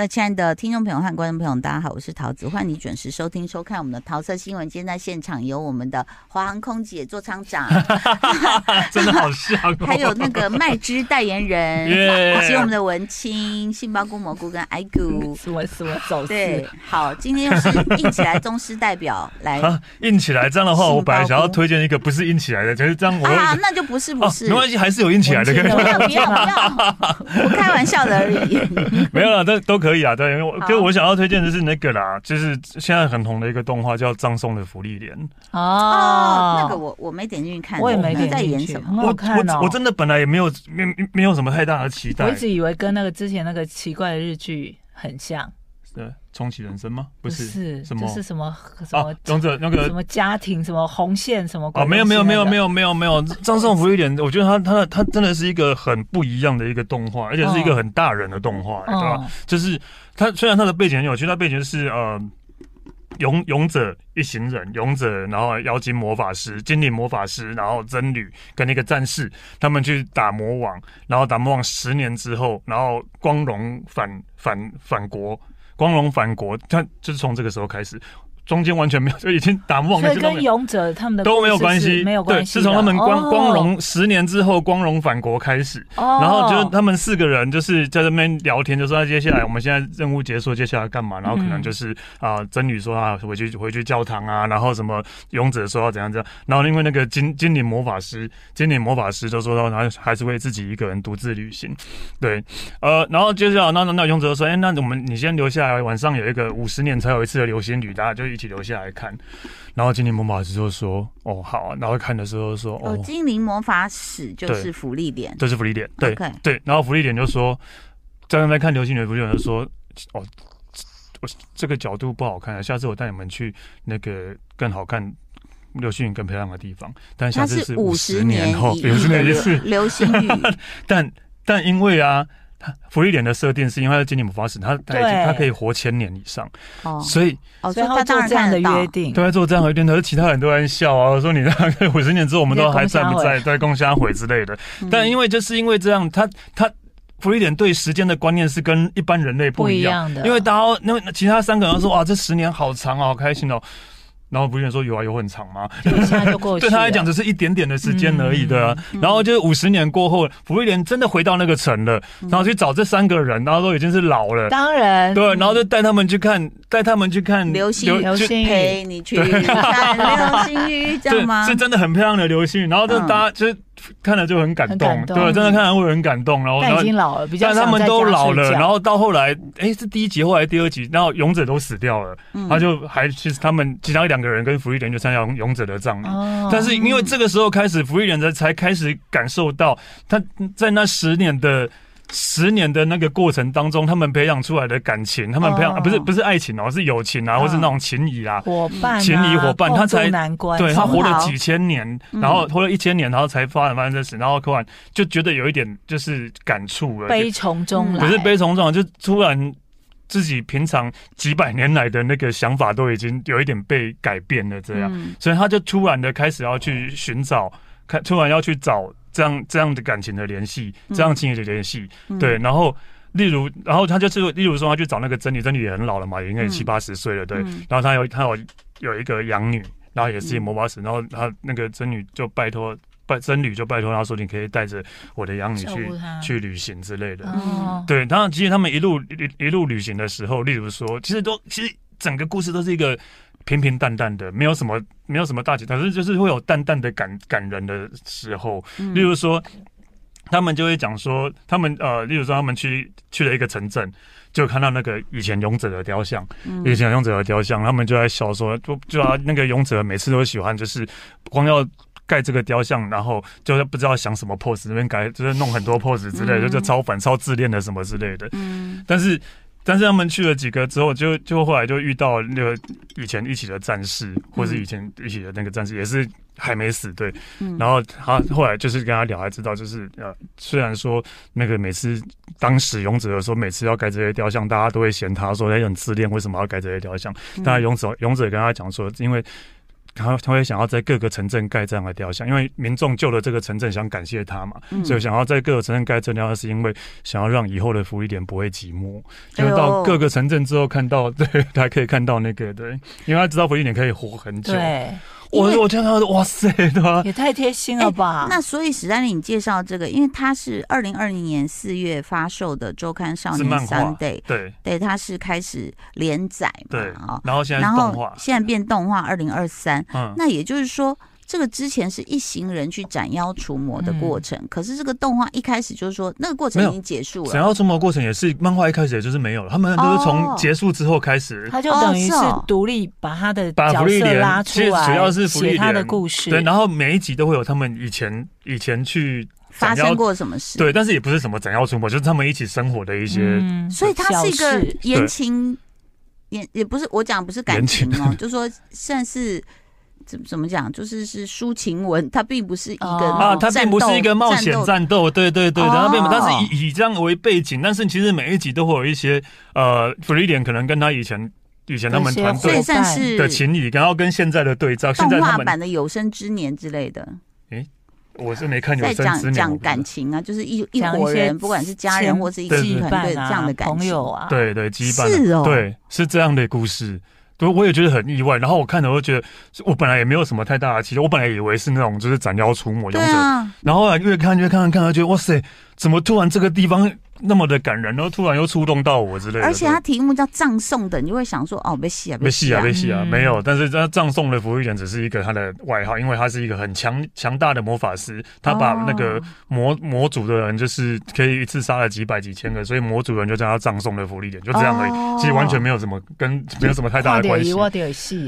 各位亲爱的听众朋友和观众朋友，大家好，我是桃子，欢迎你准时收听收看我们的桃色新闻。今天在现场有我们的华航空姐座舱长，真的好像、哦，还有那个麦汁代言人，以及我们的文青杏鲍菇蘑菇跟艾菇，什么什么走对，好，今天又是硬起来宗师代表来、啊，硬起来这样的话，我本来想要推荐一个不是硬起来的，就是这样我，啊，那就不是不是，哦、没关系，还是有硬起来的，可以，不要不要不要，我开玩笑的而已，没有了，都都可以。可以啊，对，因为我就我想要推荐的是那个啦，就是现在很红的一个动画叫葬送的福利莲哦，那个我我没点进去看，我也没点进去，在演什么？我我我真的本来也没有没没有什么太大的期待，我一直以为跟那个之前那个奇怪的日剧很像。对，重启人生吗？不是，是什么？这是什么什么？勇者那个什么家庭？什么红线？什么？哦，没有没有没有没有没有没有。张颂福一点，我觉得他他他真的是一个很不一样的一个动画，而且是一个很大人的动画，对吧？就是他虽然他的背景很有趣，他背景是呃勇勇者一行人，勇者然后妖精魔法师、精灵魔法师，然后僧侣跟那个战士，他们去打魔王，然后打魔王十年之后，然后光荣反反反国。光荣反国，他就是从这个时候开始，中间完全没有，就已经打不完。所以跟勇者他们的都没有关系，没有关系。对，是从他们光光荣十年之后，光荣返国开始。哦。然后就是他们四个人就是在这边聊天，就说接下来我们现在任务结束，接下来干嘛？然后可能就是啊，真女说啊，回去回去教堂啊，然后什么勇者说要怎样怎样。然后因为那个精精灵魔法师，精灵魔法师就说到他还是会自己一个人独自旅行。对，呃，然后接下来那那那勇者说，哎，那我们你先留下来，晚上有一个五十年才有一次的流星雨，大家就一起留下来看。然后精灵魔法师就说，哦好啊，然后看的时候说，哦，精灵魔法使就是福利点，这是福利点，对对。然后福利点就说，在在看流星雨，福利点就说，哦，我这个角度不好看，啊下次我带你们去那个更好看流星雨更漂亮的地方。但下次是五十年后，五十年一次流星雨。但但因为啊。他芙莉莲的设定是因为他是精灵魔法使，他他已经他可以活千年以上，哦，所以哦，所以他做这样的约定，都在做这样的约定，可是其他人都在笑啊，说你那五十年之后我们都还在不在，在共襄悔之类的。但因为就是因为这样，他他福利点对时间的观念是跟一般人类不一样。的，因为大家因为其他三个人都说哇，这十年好长啊，好开心哦。然后不是说有啊，有很长吗？现在就过去 对他来讲只是一点点的时间而已对、啊。嗯、然后就是五十年过后，福瑞莲真的回到那个城了，嗯、然后去找这三个人，然后都已经是老了。当然，对，然后就带他们去看，带他们去看流星雨，流星雨陪你去看流星雨，这样吗？是真的很漂亮的流星雨。然后就大家就是。看了就很感动，感动对，真的看了会很感动。然后，已经老了，比较但他们都老了，然后到后来，哎、欸，是第一集，后来第二集，然后勇者都死掉了，嗯、他就还其实他们其他两个人跟福利人就参加勇者的葬礼。哦、但是因为这个时候开始，芙莉莲才开始感受到他在那十年的。十年的那个过程当中，他们培养出来的感情，他们培养、oh. 啊、不是不是爱情哦，是友情啊，oh. 或是那种情谊啊，伙伴、情谊伙伴，他才难关，对他活了几千年，然后活了一千年，然后才发展发生这事，然后突然就觉得有一点就是感触了，悲从中来，不是悲从中来，就突然自己平常几百年来的那个想法都已经有一点被改变了，这样，嗯、所以他就突然的开始要去寻找，看突然要去找。这样这样的感情的联系，这样情谊的联系，嗯、对。然后，例如，然后他就是，例如说，他去找那个真女，真女也很老了嘛，也应该七八十岁了，对。嗯、然后他有他有有一个养女，然后也是魔法使，嗯、然后他那个真女就拜托拜真女就拜托他说，你可以带着我的养女去去旅行之类的。哦、对。然后其实他们一路一一路旅行的时候，例如说，其实都其实整个故事都是一个。平平淡淡的，没有什么，没有什么大起，但是就是会有淡淡的感感人的时候。嗯、例如说，他们就会讲说，他们呃，例如说，他们去去了一个城镇，就看到那个以前勇者的雕像，嗯、以前勇者的雕像，他们就在笑说，就就啊，那个勇者每次都喜欢，就是光要。盖这个雕像，然后就是不知道想什么 pose，那边改就是弄很多 pose 之类的，嗯、就就超烦、超自恋的什么之类的。嗯，但是。但是他们去了几个之后，就就后来就遇到那个以前一起的战士，或是以前一起的那个战士，也是还没死，对。嗯、然后他后来就是跟他聊，才知道就是呃，虽然说那个每次当时勇者的时候，每次要盖这些雕像，大家都会嫌他说他很自恋，为什么要盖这些雕像？但是勇者勇者跟他讲说，因为。他他会想要在各个城镇盖这样的雕像，因为民众救了这个城镇，想感谢他嘛，嗯、所以想要在各个城镇盖这雕像，是因为想要让以后的福利点不会寂寞。就到各个城镇之后，看到 对，他可以看到那个对，因为他知道福利点可以活很久。对。我我听到哇塞，对吧？也太贴心了吧！那所以史丹利，你介绍这个，因为它是二零二零年四月发售的周刊少年 Sunday，对对，它是开始连载嘛，对啊，然后现在动画，现在变动画二零二三，嗯，那也就是说。这个之前是一行人去斩妖除魔的过程，嗯、可是这个动画一开始就是说那个过程已经结束了。斩妖除魔的过程也是漫画一开始也就是没有了，他们都是从结束之后开始，他就等于是独立把他的角色拉出来，主要是写他的故事。对，然后每一集都会有他们以前以前去发生过什么事。对，但是也不是什么斩妖除魔，就是他们一起生活的一些。嗯、所以它是一个言情，也也不是我讲不是感情哦，情 就是说算是。怎怎么讲？就是是抒情文，它并不是一个啊，它并不是一个冒险战斗，对对对，然后并不，但是以以这样为背景，但是其实每一集都会有一些呃，芙莉莲可能跟他以前以前他们团队的情谊，然后跟现在的对照，动画版的有生之年之类的。诶，我是没看有生之年。在讲讲感情啊，就是一一伙人，不管是家人或是一个团队这样的感情，朋友啊，对对羁绊，是哦，对，是这样的故事。对，我也觉得很意外。然后我看了，我就觉得我本来也没有什么太大的期待，我本来以为是那种就是斩妖除魔勇者，啊、然后越看越看，看，看，觉得哇塞，怎么突然这个地方？那么的感人，然后突然又触动到我之类的。而且它题目叫葬送的，你就会想说哦，被戏啊，被戏啊，被戏啊，没有。但是这葬送的芙莉莲只是一个他的外号，因为他是一个很强强大的魔法师，他把那个魔魔族的人就是可以一次杀了几百几千个，所以魔族人就叫他葬送的福利点，就这样而已。其实完全没有什么跟没有什么太大的关系。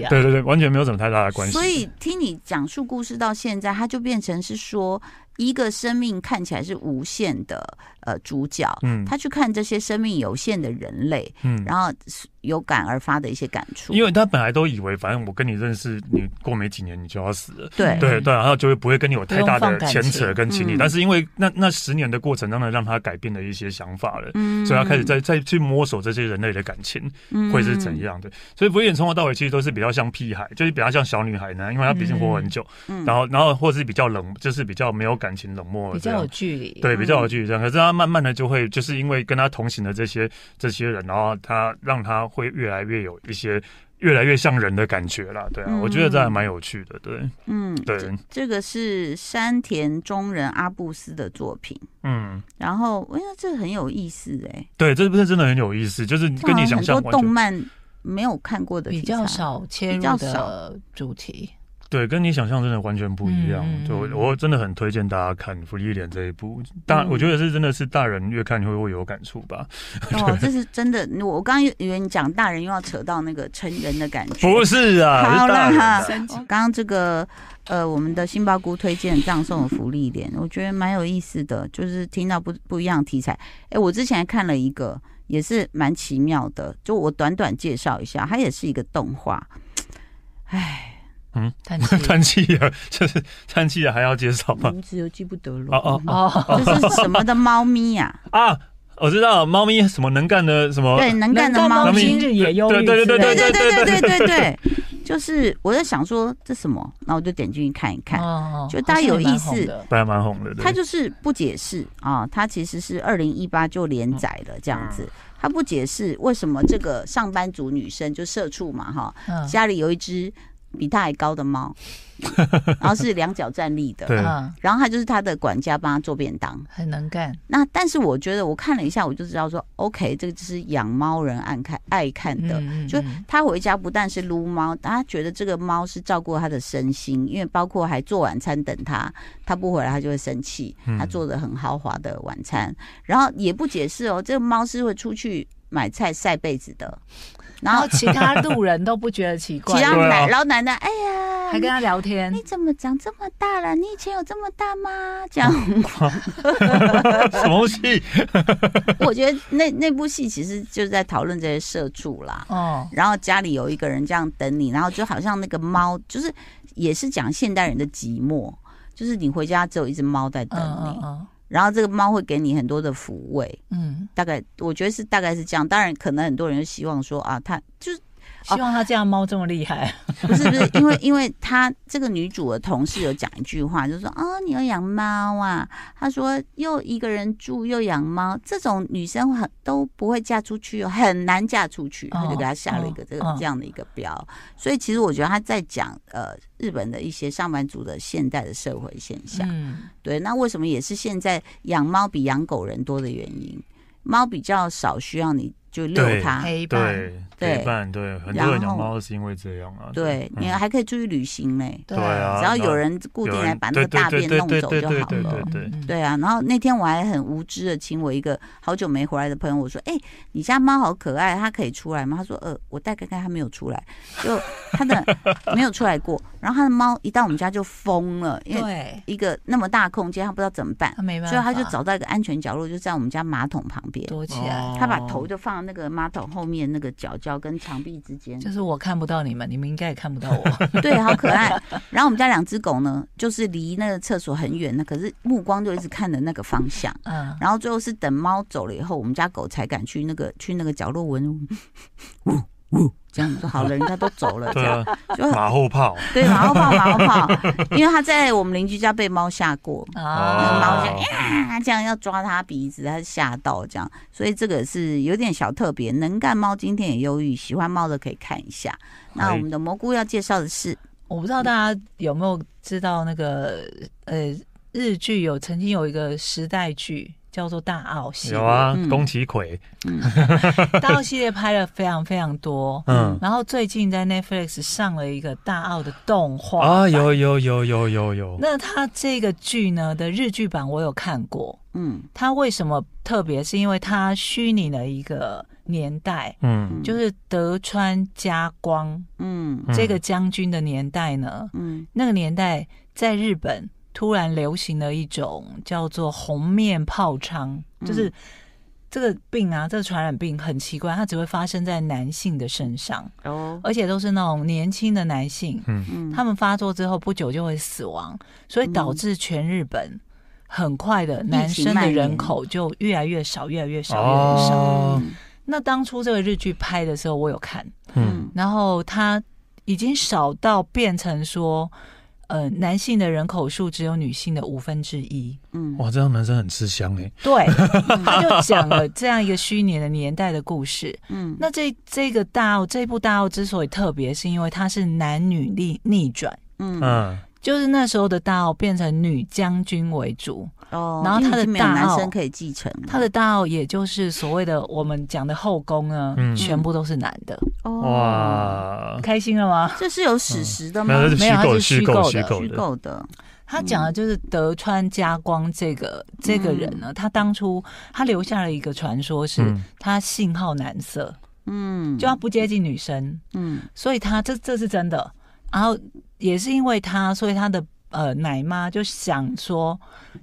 对对对，完全没有什么太大的关系。所以听你讲述故事到现在，他就变成是说。一个生命看起来是无限的，呃，主角，嗯，他去看这些生命有限的人类，嗯，然后。有感而发的一些感触，因为他本来都以为，反正我跟你认识，你过没几年你就要死了，对对对，然后就会不会跟你有太大的牵扯跟情谊。但是因为那那十年的过程，当中让他改变了一些想法了，嗯，所以他开始在再去摸索这些人类的感情会是怎样的。所以芙莉莲从头到尾其实都是比较像屁孩，就是比较像小女孩呢，因为她毕竟活很久，嗯，然后然后或者是比较冷，就是比较没有感情、冷漠，比较有距离，对，比较有距离这样。可是他慢慢的就会，就是因为跟他同行的这些这些人，然后他让他会越来越有。一些越来越像人的感觉了，对啊，嗯、我觉得这还蛮有趣的，对，嗯，对这，这个是山田中人阿布斯的作品，嗯，然后我觉得这很有意思，哎，对，这不是真的很有意思，就是跟你想象很多动漫没有看过的，比较少切入的主题。对，跟你想象真的完全不一样。嗯、就我真的很推荐大家看《芙莉莲》这一部，大、嗯、我觉得是真的是大人越看会会有感触吧。哦，这是真的。我刚刚以为你讲大人又要扯到那个成人的感觉，不是啊。好啦，刚刚这个呃，我们的杏鲍菇推荐葬送的芙莉莲，我觉得蛮有意思的，就是听到不不一样的题材。哎，我之前还看了一个，也是蛮奇妙的，就我短短介绍一下，它也是一个动画。哎。嗯，叹气，叹气啊，就是叹气啊，还要介绍吗？名字又记不得了。哦哦哦，这是什么的猫咪呀？啊，我知道，猫咪什么能干的什么？对，能干的猫咪。今日也忧郁。对对对对对对对对对对，就是我在想说这什么，那我就点进去看一看。哦，就大家有意思，大家蛮红的。它就是不解释啊，它其实是二零一八就连载了这样子。他不解释为什么这个上班族女生就社畜嘛哈，家里有一只。比他还高的猫，然后是两脚站立的，对。然后他就是他的管家，帮他做便当，很能干。那但是我觉得我看了一下，我就知道说，OK，这个就是养猫人爱看爱看的，嗯嗯嗯，就他回家不但是撸猫，他觉得这个猫是照顾他的身心，因为包括还做晚餐等他，他不回来他就会生气，他做的很豪华的晚餐，然后也不解释哦，这个猫是会出去。买菜晒被子的，然后其他路人都不觉得奇怪，其他奶老奶奶，哎呀，还跟他聊天，你怎么长这么大了？你以前有这么大吗？这样，什么戏？我觉得那那部戏其实就是在讨论这些社畜啦。哦，然后家里有一个人这样等你，然后就好像那个猫，就是也是讲现代人的寂寞，就是你回家只有一只猫在等你。嗯嗯然后这个猫会给你很多的抚慰，嗯，大概我觉得是大概是这样。当然，可能很多人希望说啊，它就是。希望他这样猫这么厉害，不是不是，因为因为他这个女主的同事有讲一句话，就是说啊、哦，你要养猫啊？他说又一个人住又养猫，这种女生很都不会嫁出去，很难嫁出去。他就给他下了一个这个这样的一个标。所以其实我觉得他在讲呃日本的一些上班族的现代的社会现象。嗯，对，那为什么也是现在养猫比养狗人多的原因？猫比较少需要你。就遛它，陪伴，对，陪伴，对，很多人养猫是因为这样啊。对，你还可以出去旅行嘞。对啊，只要有人固定来把那个大便弄走就好了。对，对啊。然后那天我还很无知的请我一个好久没回来的朋友，我说：“哎，你家猫好可爱，它可以出来吗？”他说：“呃，我带看看，它没有出来，就它的没有出来过。然后它的猫一到我们家就疯了，因为一个那么大空间，它不知道怎么办，所以它就找到一个安全角落，就在我们家马桶旁边躲起来，它把头就放在。那个马桶后面那个角角跟墙壁之间，就是我看不到你们，你们应该也看不到我。对，好可爱。然后我们家两只狗呢，就是离那个厕所很远的，可是目光就一直看着那个方向。嗯。然后最后是等猫走了以后，我们家狗才敢去那个去那个角落闻。呜呜。这样就好了，人家都走了，这样就马后炮。对，马后炮，马后炮，因为他在我们邻居家被猫吓过，猫就啊，这样要抓他鼻子，他吓到这样，所以这个是有点小特别。能干猫今天也忧郁，喜欢猫的可以看一下。那我们的蘑菇要介绍的是，我不知道大家有没有知道那个呃日剧有曾经有一个时代剧。叫做大奥系列，有啊，宫崎葵，嗯，大奥系列拍了非常非常多，嗯，然后最近在 Netflix 上了一个大奥的动画啊，有有有有有有。那他这个剧呢的日剧版我有看过，嗯，他为什么特别？是因为他虚拟了一个年代，嗯，就是德川家光，嗯，这个将军的年代呢，嗯，那个年代在日本。突然流行了一种叫做红面疱疮，就是这个病啊，这个传染病很奇怪，它只会发生在男性的身上哦，而且都是那种年轻的男性，嗯，他们发作之后不久就会死亡，所以导致全日本很快的男生的人口就越来越少，越来越少，越来越少。那当初这个日剧拍的时候，我有看，嗯，然后它已经少到变成说。呃，男性的人口数只有女性的五分之一。嗯，哇，这样男生很吃香哎。对，他就讲了这样一个虚拟的年代的故事。嗯，那这这个大奥这部大奥之所以特别，是因为它是男女逆逆转。嗯嗯，就是那时候的大奥变成女将军为主。哦，然后他的大男生可以继承，他的大奥也就是所谓的我们讲的后宫呢，全部都是男的。哇，开心了吗？这是有史实的吗？没有，它是虚构的，虚构的。他讲的就是德川家光这个这个人呢，他当初他留下了一个传说，是他性好男色，嗯，就他不接近女生，嗯，所以他这这是真的。然后也是因为他，所以他的。呃，奶妈就想说，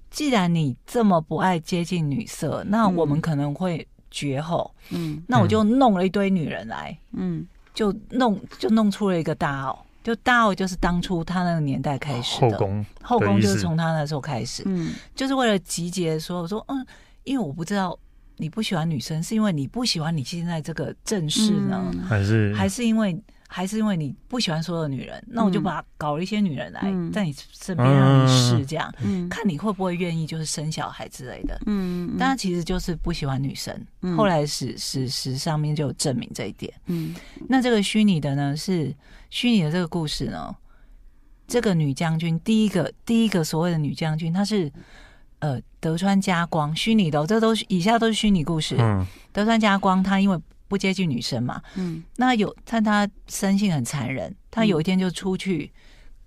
既然你这么不爱接近女色，那我们可能会绝后。嗯，那我就弄了一堆女人来，嗯，就弄就弄出了一个大奥，就大奥就是当初他那个年代开始的。后宫，后宫就是从他那时候开始，嗯，就是为了集结说，我说嗯，因为我不知道你不喜欢女生，是因为你不喜欢你现在这个正室呢，还是还是因为。还是因为你不喜欢所有的女人，那我就把搞了一些女人来在你身边让你试，这样，嗯，看你会不会愿意，就是生小孩之类的。嗯，但他其实就是不喜欢女生。嗯，后来史史实上面就有证明这一点。嗯，那这个虚拟的呢，是虚拟的这个故事呢，这个女将军第一个第一个所谓的女将军，她是呃德川家光虚拟的，这都是以下都是虚拟故事。嗯，德川家光他因为。不接近女生嘛？嗯，那有，但他生性很残忍。他有一天就出去，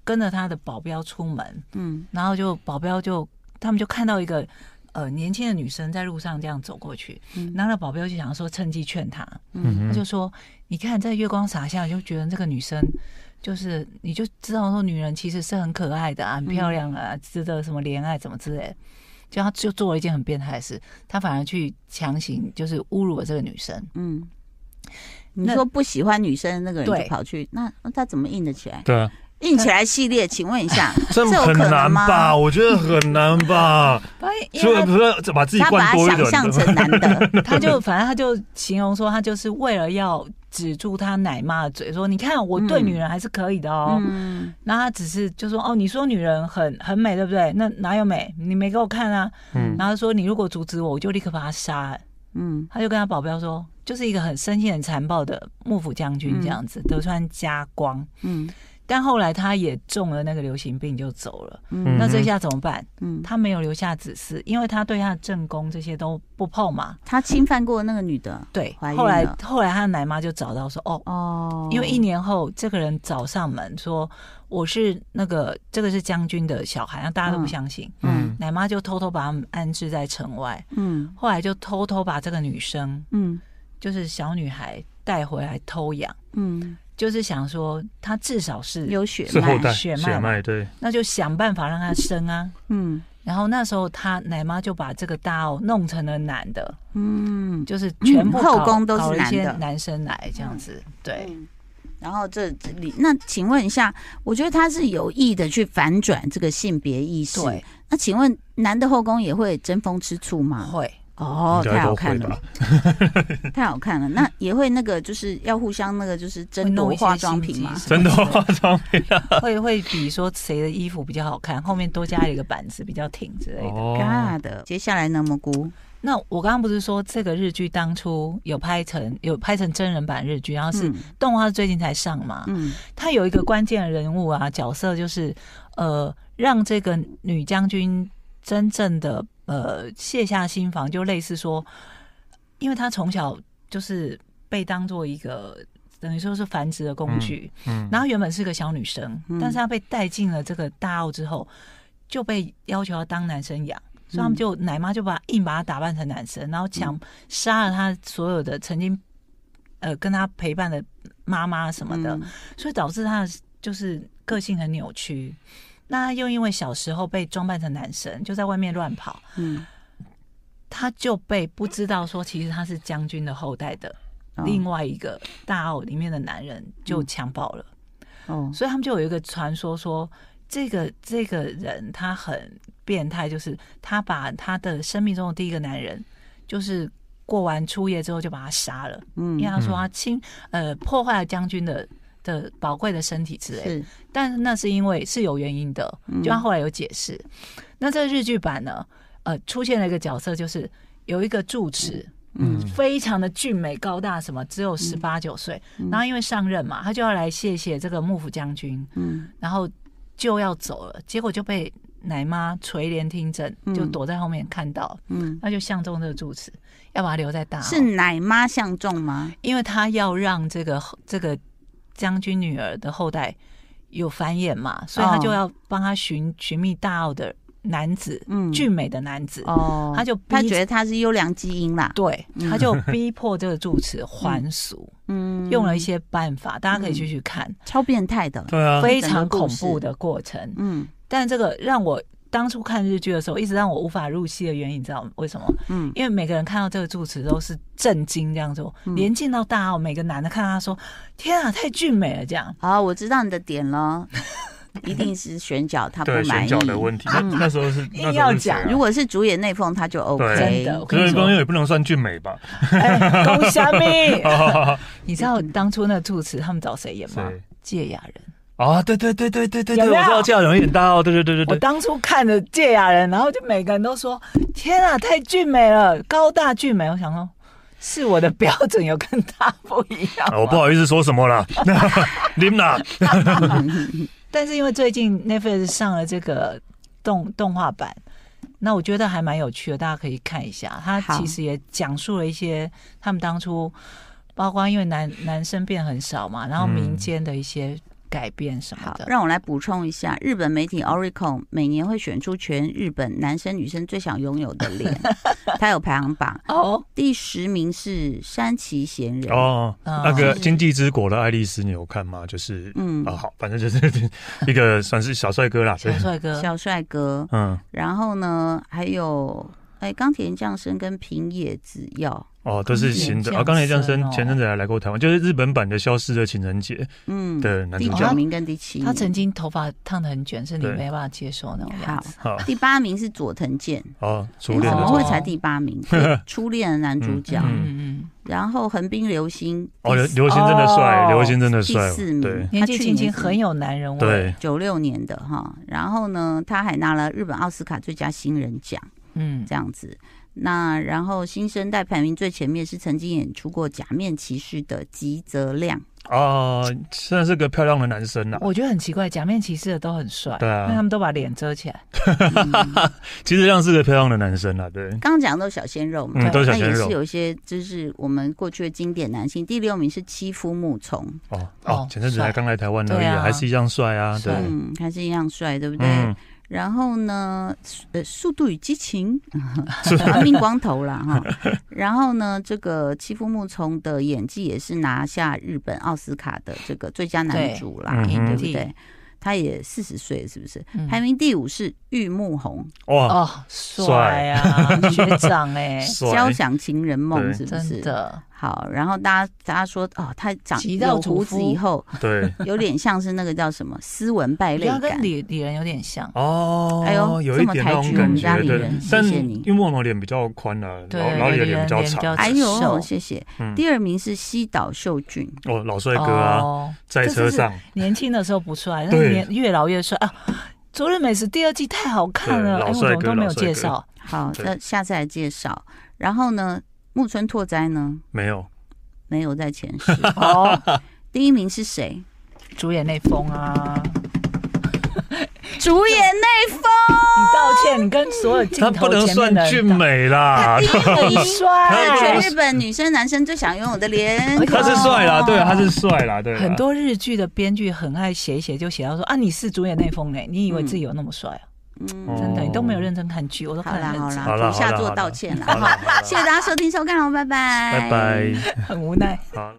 跟着他的保镖出门，嗯，然后就保镖就他们就看到一个呃年轻的女生在路上这样走过去，嗯。然后那保镖就想说趁机劝她，他就说：“你看在月光洒下，就觉得这个女生就是你就知道说女人其实是很可爱的啊，很漂亮啊，值得什么怜爱，怎么之类。的。”就他就做了一件很变态的事，他反而去强行就是侮辱了这个女生。嗯，你说不喜欢女生的那个人就跑去，那那他怎么硬得起来？对啊。硬起来系列，请问一下，这很难吧？我觉得很难吧。所以不是把自己灌多一点。他把他想象成男的，他就反正他就形容说，他就是为了要止住他奶妈的嘴，说你看我对女人还是可以的哦。嗯，那他只是就说哦，你说女人很很美，对不对？那哪有美？你没给我看啊。嗯，然后说你如果阻止我，我就立刻把他杀。嗯，他就跟他保镖说，就是一个很生性、很残暴的幕府将军这样子，德川家光。嗯。但后来他也中了那个流行病就走了，嗯，那这下怎么办？嗯，他没有留下子嗣，因为他对他的正宫这些都不碰嘛。他侵犯过那个女的，对。后来后来他的奶妈就找到说，哦哦，因为一年后这个人找上门说我是那个这个是将军的小孩，让大家都不相信。嗯，奶妈就偷偷把他们安置在城外。嗯，后来就偷偷把这个女生，嗯，就是小女孩带回来偷养。嗯。就是想说，他至少是有血脉，血脉对，那就想办法让他生啊。嗯，然后那时候他奶妈就把这个大奥弄成了男的，嗯，就是全部后宫都是男的，男生来这样子，对。然后这这里，那请问一下，我觉得他是有意的去反转这个性别意识。对，那请问男的后宫也会争风吃醋吗？会。哦，太好看了，太好看了。那也会那个，就是要互相那个，就是争夺化妆品嘛，争夺化妆品，会会比说谁的衣服比较好看，后面多加一个板子比较挺之类的。接下来呢，蘑菇？那我刚刚不是说这个日剧当初有拍成有拍成真人版日剧，然后是动画最近才上嘛？嗯，它有一个关键人物啊，角色就是呃，让这个女将军真正的。呃，卸下心防，就类似说，因为他从小就是被当做一个等于说是繁殖的工具，嗯，嗯，然后原本是个小女生，嗯，但是她被带进了这个大澳之后，就被要求要当男生养，嗯，所以他们就奶妈就把硬把她打扮成男生，然后强杀了她所有的曾经呃跟她陪伴的妈妈什么的，嗯，所以导致她就是个性很扭曲。那他又因为小时候被装扮成男生，就在外面乱跑，嗯，他就被不知道说其实他是将军的后代的另外一个大澳里面的男人就强暴了，哦，所以他们就有一个传说说，这个这个人他很变态，就是他把他的生命中的第一个男人，就是过完初夜之后就把他杀了，嗯，因为他说他侵呃破坏了将军的。的宝贵的身体之类，是，但是那是因为是有原因的，就他后来有解释。嗯、那这日剧版呢，呃，出现了一个角色，就是有一个住持，嗯，非常的俊美高大，什么只有十八九岁，然后因为上任嘛，他就要来谢谢这个幕府将军，嗯，然后就要走了，结果就被奶妈垂帘听政，就躲在后面看到，嗯，那就相中这个住持，要把他留在大。是奶妈相中吗？因为他要让这个这个。将军女儿的后代有繁衍嘛，所以他就要帮他寻寻觅大澳的男子，嗯，俊美的男子。哦，他就他觉得他是优良基因啦，对，他就逼迫这个住持还俗，嗯，用了一些办法，大家可以继续看，超变态的，对啊，非常恐怖的过程，嗯，但这个让我。当初看日剧的时候，一直让我无法入戏的原因，你知道为什么？嗯，因为每个人看到这个住持都是震惊这样做，嗯、连进到大奥，每个男的看到他说：“天啊，太俊美了！”这样。好，我知道你的点了，一定是选角他不满意。选角的问题，那、嗯、那时候是一定要讲，如果是主演内丰，他就 OK。真的，可是光佑也不能算俊美吧？龚虾米，你知道当初那个住持他们找谁演吗？芥雅人。啊，对对对对对对对，我知道这样容易演大哦，对对对对对。我当初看着堺雅人，然后就每个人都说：“天啊，太俊美了，高大俊美。”我想说，是我的标准有跟他不一样。我不好意思说什么了，你们呐。但是因为最近 Netflix 上了这个动动画版，那我觉得还蛮有趣的，大家可以看一下。他其实也讲述了一些他们当初，包括因为男男生变很少嘛，然后民间的一些。改变什么的。让我来补充一下，日本媒体 Oricon 每年会选出全日本男生女生最想拥有的脸，它有排行榜哦。第十名是山崎贤人哦，那个《经济之国》的爱丽丝，你有看吗？就是嗯啊，好，反正就是一个算是小帅哥啦，小帅哥，小帅哥。嗯，然后呢，还有哎，冈田将生跟平野紫耀。哦，都是新的。哦，冈田将生前阵子还来过台湾，就是日本版的《消失的情人节》嗯的男主角。第九名跟第七，他曾经头发烫的很卷，是你没办法接受那种样子。好，第八名是佐藤健。哦，初恋。怎么会才第八名？初恋的男主角。嗯嗯。然后横滨流星。哦，流星真的帅，流星真的帅。第四名，年纪轻轻很有男人味。对，九六年的哈。然后呢，他还拿了日本奥斯卡最佳新人奖。嗯，这样子。那然后新生代排名最前面是曾经演出过《假面骑士》的吉泽亮哦，算是个漂亮的男生啊。我觉得很奇怪，假面骑士的都很帅，对啊，因为他们都把脸遮起来。吉泽亮是个漂亮的男生啊，对。刚刚讲的都是小鲜肉嘛，嗯，都是小鲜肉。那也是有一些就是我们过去的经典男性。第六名是七夫木从哦哦，前阵子还刚来台湾而已，还是一样帅啊，对，嗯，还是一样帅，对不对？然后呢，呃，《速度与激情 》亡命光头了哈。然后呢，这个七夫木聪的演技也是拿下日本奥斯卡的这个最佳男主啦，对，对不对？他也四十岁，是不是？排名第五是玉木宏，哇哦，帅啊，学长 哎，交响情人梦是不是？真的好。然后大家大家说哦，他长有胡子以后，对，有点像是那个叫什么斯文败类感，跟李李仁有点像哦。哎呦，有一点那种感觉，谢谢你。玉木宏脸比较宽了，对，然后李仁脸比较长。哎呦，谢谢。第二名是西岛秀俊，哦，老帅哥啊，在车上，年轻的时候不帅，年。越老越帅啊！《昨日美食》第二季太好看了，哎，我怎么都没有介绍。好，那下次来介绍。然后呢，木村拓哉呢？没有，没有在前十。哦，第一名是谁？主演内丰啊。主演内丰，你道歉，你跟所有镜头前面的人，他不能算俊美啦，他很帅，全日本女生男生最想拥有的脸，他是帅啦，对，他是帅啦，对。很多日剧的编剧很爱写一写，就写到说啊，你是主演内丰呢，你以为自己有那么帅啊？嗯，真的，你都没有认真看剧，我都看了很好了，下作道歉了，谢谢大家收听收看哦，拜拜，拜拜，很无奈，好。